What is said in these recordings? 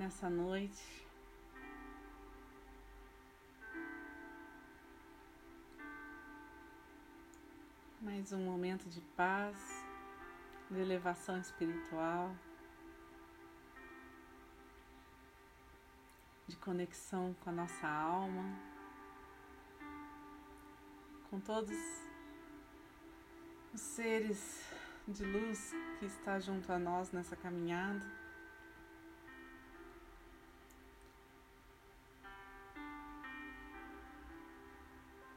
nessa noite. Mais um momento de paz, de elevação espiritual, de conexão com a nossa alma, com todos os seres de luz que está junto a nós nessa caminhada.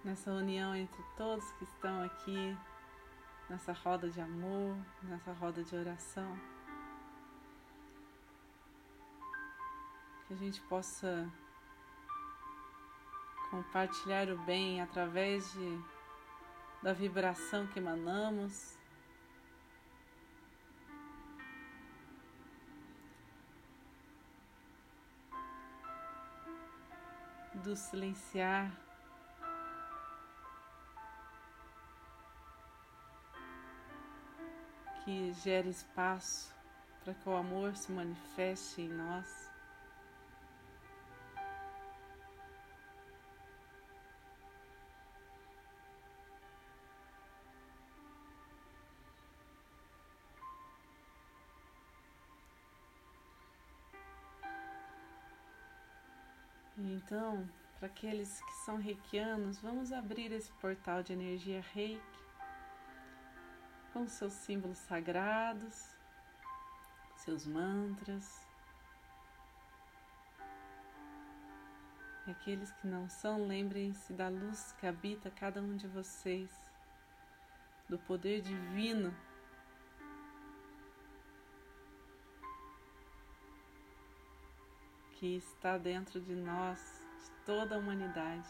Nessa união entre todos que estão aqui, nessa roda de amor, nessa roda de oração. Que a gente possa compartilhar o bem através de, da vibração que emanamos. Do silenciar que gere espaço para que o amor se manifeste em nós. Então, para aqueles que são reikianos, vamos abrir esse portal de energia reiki com seus símbolos sagrados, seus mantras. E aqueles que não são, lembrem-se da luz que habita cada um de vocês, do poder divino que está dentro de nós, de toda a humanidade.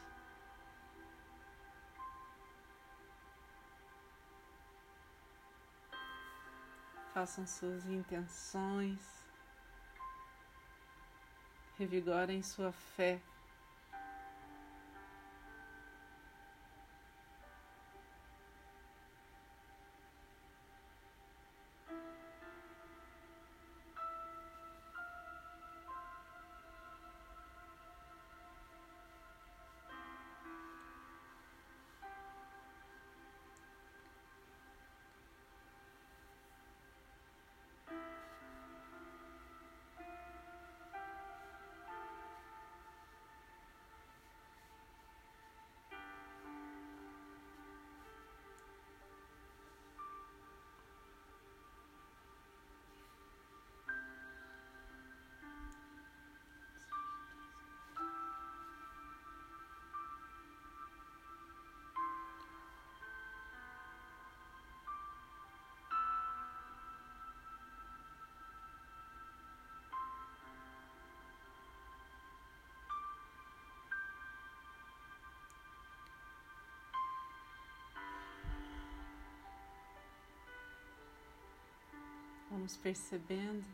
Façam suas intenções, revigorem sua fé. Vamos percebendo.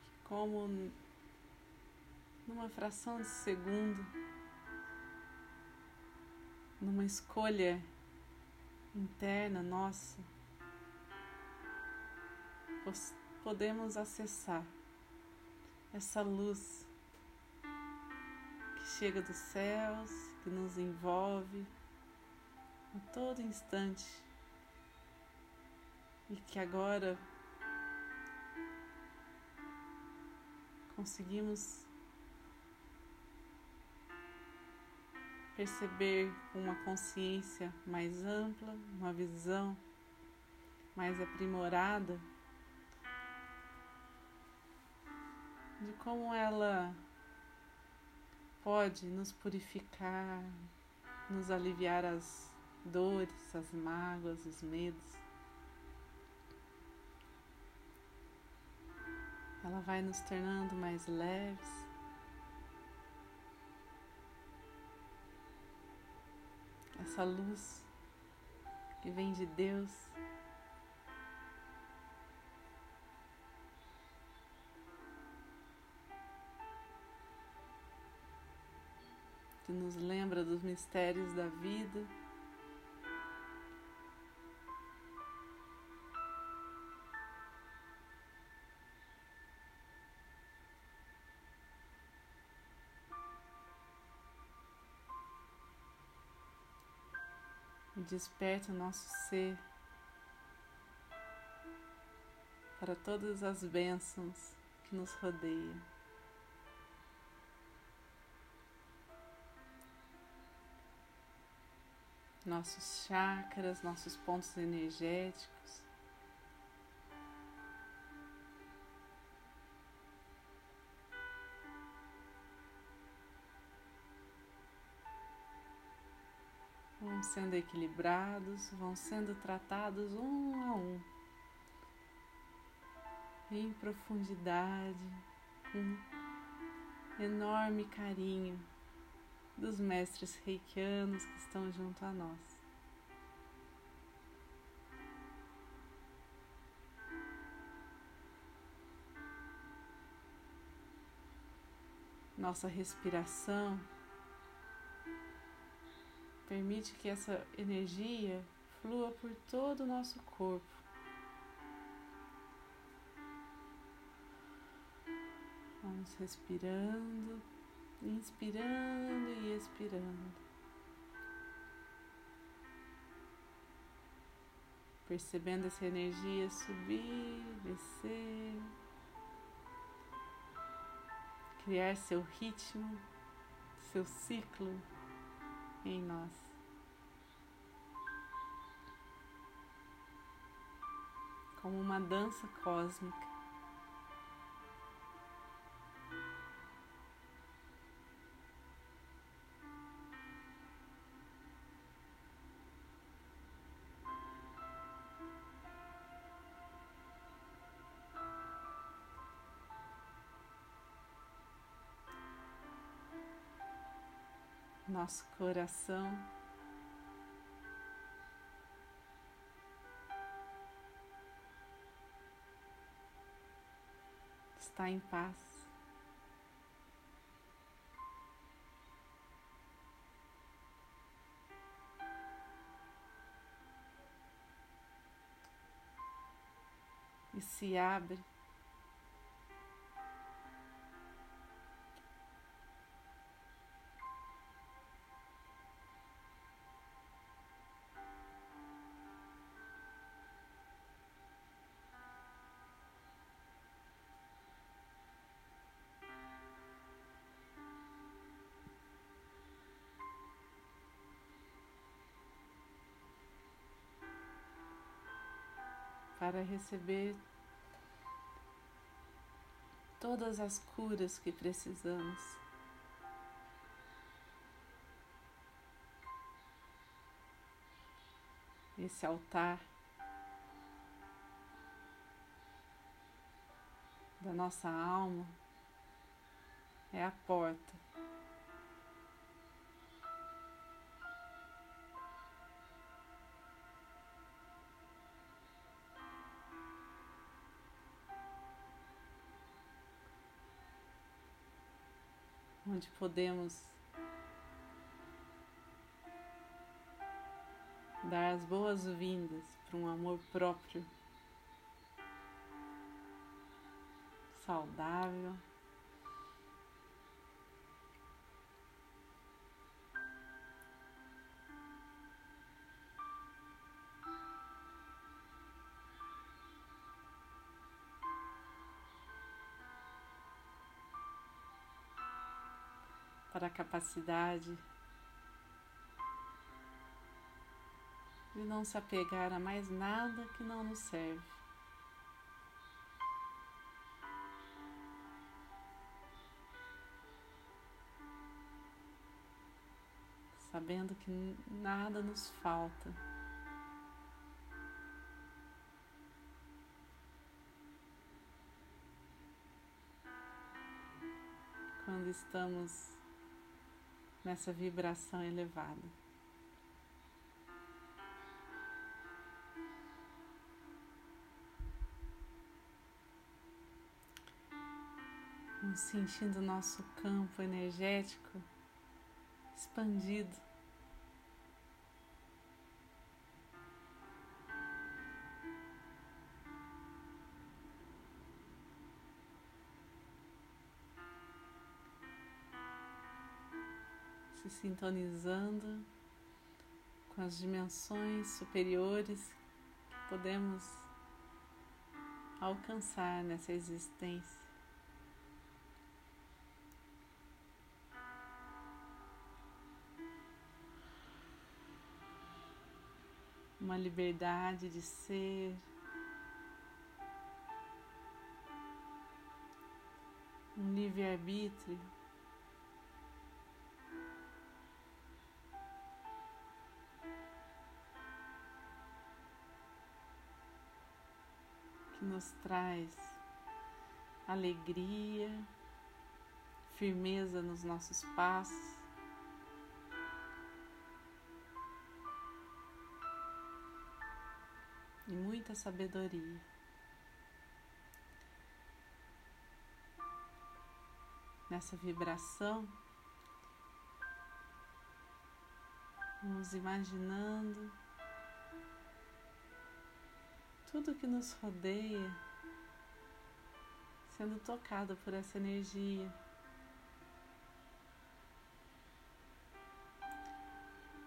Que, como numa fração de segundo, numa escolha interna nossa, podemos acessar essa luz que chega dos céus que nos envolve a todo instante. E que agora conseguimos perceber uma consciência mais ampla, uma visão mais aprimorada de como ela pode nos purificar, nos aliviar as dores, as mágoas, os medos. Ela vai nos tornando mais leves. Essa luz que vem de Deus que nos lembra dos mistérios da vida. E desperta o nosso ser para todas as bênçãos que nos rodeiam. Nossos chakras, nossos pontos energéticos. vão sendo equilibrados, vão sendo tratados um a um, em profundidade, com enorme carinho dos mestres reikianos que estão junto a nós. Nossa respiração Permite que essa energia flua por todo o nosso corpo. Vamos respirando, inspirando e expirando. Percebendo essa energia subir, descer, criar seu ritmo, seu ciclo em nós. como uma dança cósmica. Nosso coração está em paz. E se abre para receber todas as curas que precisamos. Esse altar da nossa alma é a porta onde podemos dar as boas-vindas para um amor próprio saudável. Para a capacidade de não se apegar a mais nada que não nos serve. Sabendo que nada nos falta. Quando estamos nessa vibração elevada. Sentindo o nosso campo energético expandido. Sintonizando com as dimensões superiores que podemos alcançar nessa existência. Uma liberdade de ser, um livre-arbítrio. Nos traz alegria, firmeza nos nossos passos. E muita sabedoria. nessa vibração, nos imaginando tudo que nos rodeia sendo tocado por essa energia.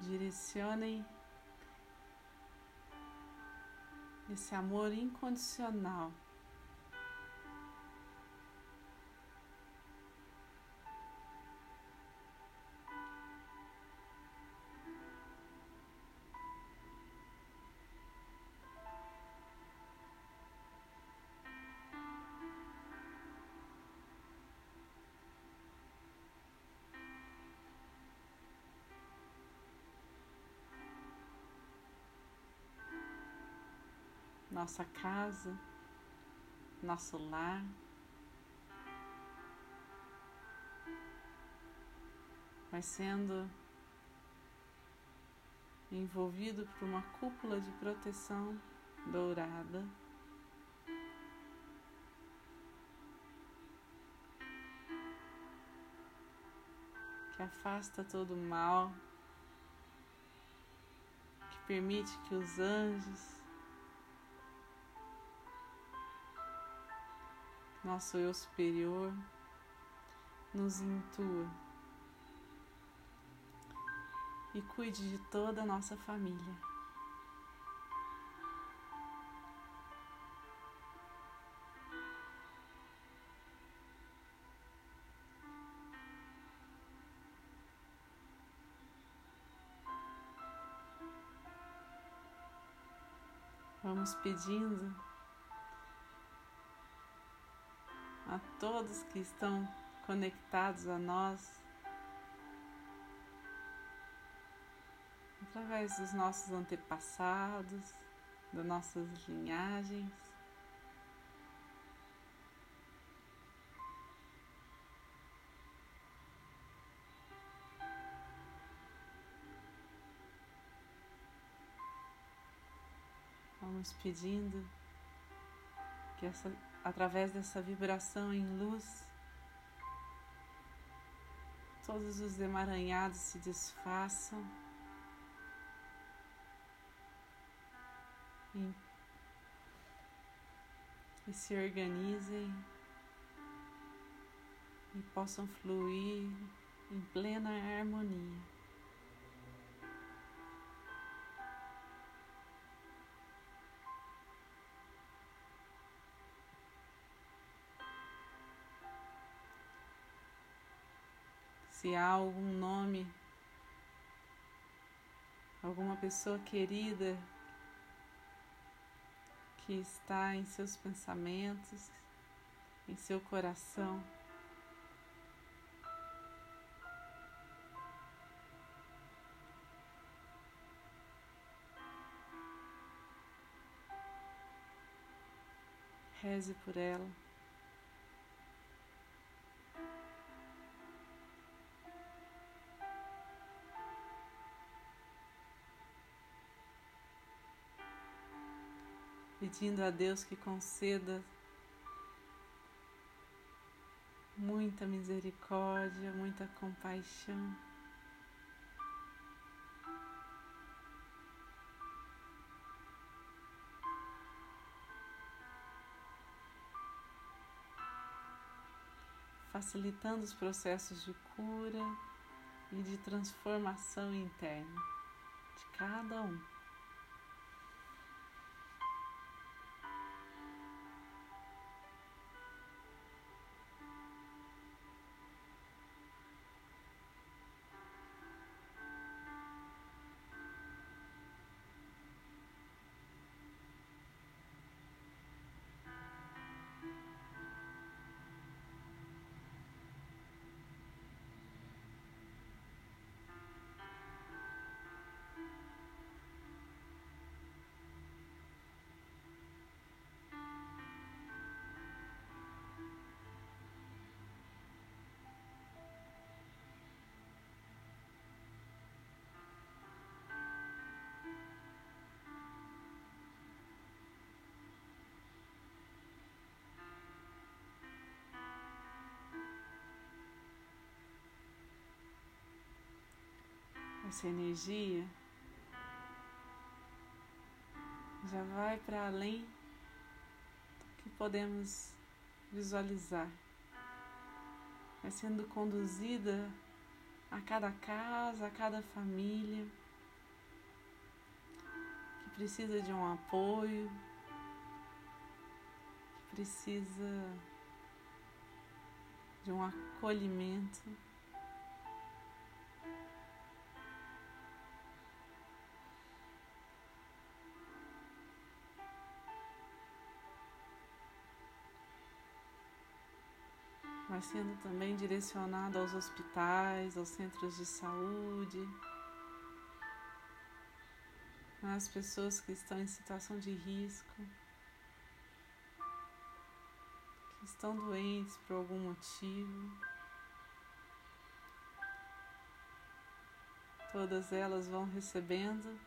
Direcionem esse amor incondicional nossa casa, nosso lar. Vai sendo envolvido por uma cúpula de proteção dourada. Que afasta todo o mal, que permite que os anjos nosso eu superior nos intua e cuide de toda a nossa família. Vamos pedindo todos que estão conectados a nós através dos nossos antepassados, das nossas linhagens. Vamos pedindo que essa através dessa vibração em luz, todos os emaranhados se desfaçam e, e se organizem e possam fluir em plena harmonia. Se há algum nome, alguma pessoa querida que está em seus pensamentos, em seu coração. Reze por ela. Pedindo a Deus que conceda muita misericórdia, muita compaixão. Facilitando os processos de cura e de transformação interna. de cada um. Essa energia já vai para além do que podemos visualizar. Vai sendo conduzida a cada casa, a cada família que precisa de um apoio, que precisa de um acolhimento. Sendo também direcionado aos hospitais, aos centros de saúde, às pessoas que estão em situação de risco, que estão doentes por algum motivo. Todas elas vão recebendo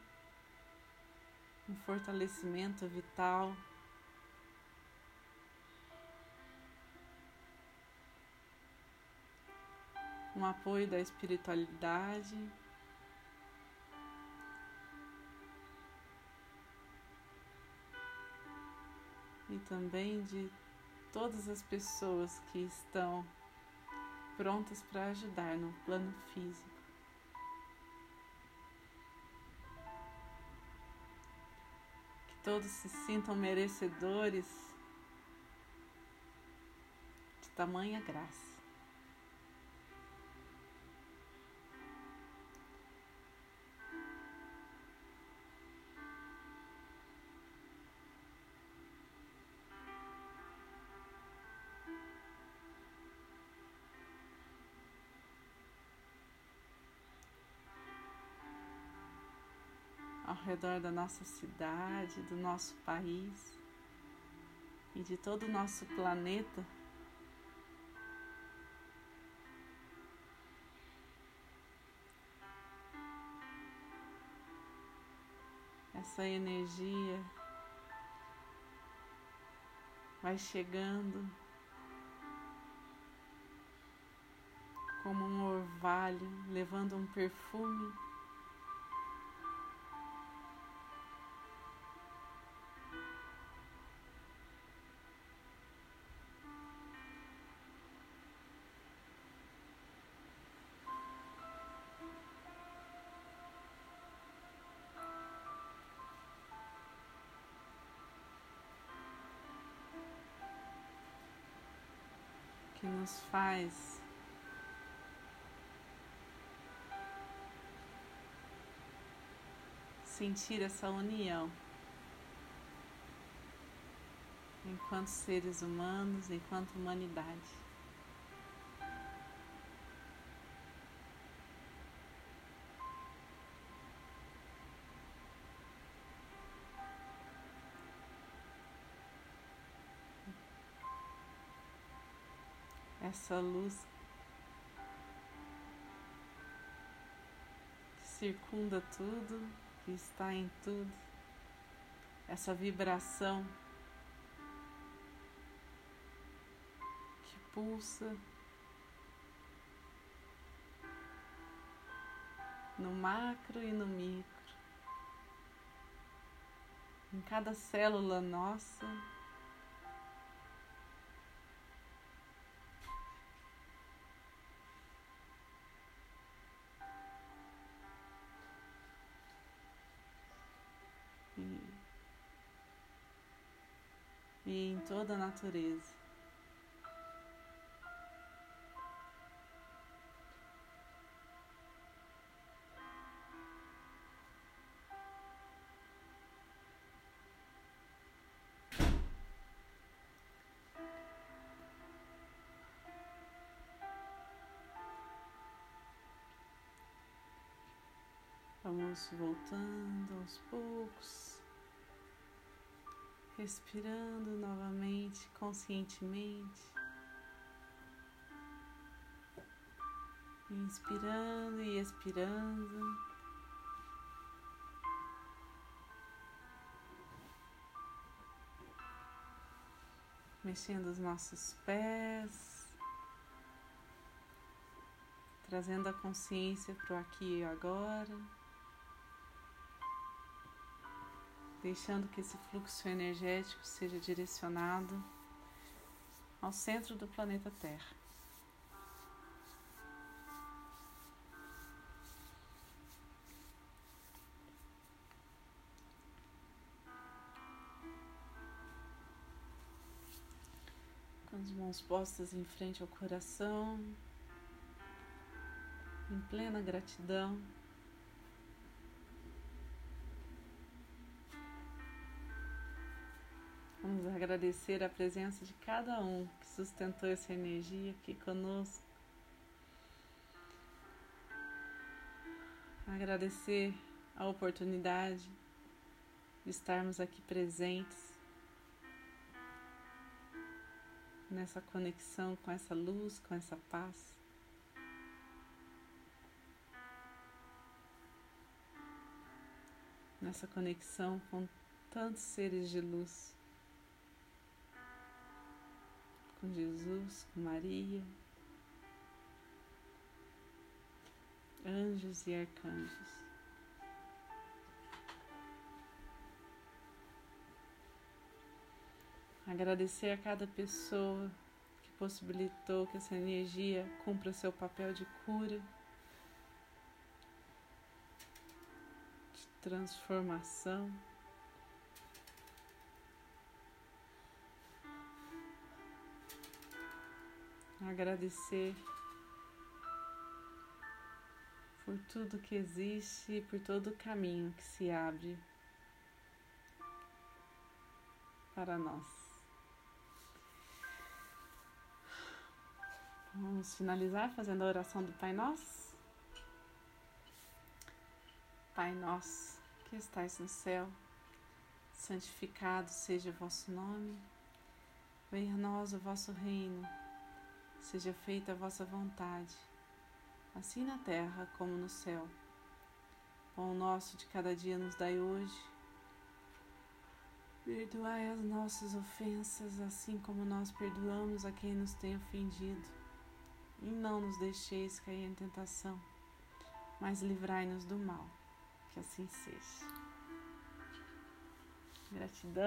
um fortalecimento vital. Um apoio da espiritualidade. E também de todas as pessoas que estão prontas para ajudar no plano físico. Que todos se sintam merecedores de tamanha graça. Redor da nossa cidade, do nosso país e de todo o nosso planeta. Essa energia vai chegando como um orvalho, levando um perfume nos faz sentir essa união enquanto seres humanos, enquanto humanidade. Essa luz que circunda tudo, que está em tudo, essa vibração que pulsa no macro e no micro, em cada célula nossa. Em toda a natureza. Vamos voltando aos poucos, respirando novamente conscientemente, inspirando e expirando. Mexendo os nossos pés, trazendo a consciência para o aqui e agora. Deixando que esse fluxo energético seja direcionado ao centro do planeta Terra. Com as mãos postas em frente ao coração, em plena gratidão. Agradecer a presença de cada um que sustentou essa energia aqui conosco. Agradecer a oportunidade de estarmos aqui presentes nessa conexão com essa luz, com essa paz. Nessa conexão com tantos seres de luz. Com Jesus, com Maria, anjos e arcanjos. Agradecer a cada pessoa que possibilitou que essa energia cumpra seu papel de cura, de transformação. Agradecer por tudo que existe e por todo o caminho que se abre para nós. Vamos finalizar fazendo a oração do Pai Nosso. Pai Nosso, que estais no céu, santificado seja o vosso nome. Venha a nós o vosso reino Seja feita a vossa vontade, assim na terra como no céu. Pão nosso de cada dia nos dai hoje. Perdoai as nossas ofensas, assim como nós perdoamos a quem nos tem ofendido. E não nos deixeis cair em tentação, mas livrai-nos do mal. Que assim seja. Gratidão.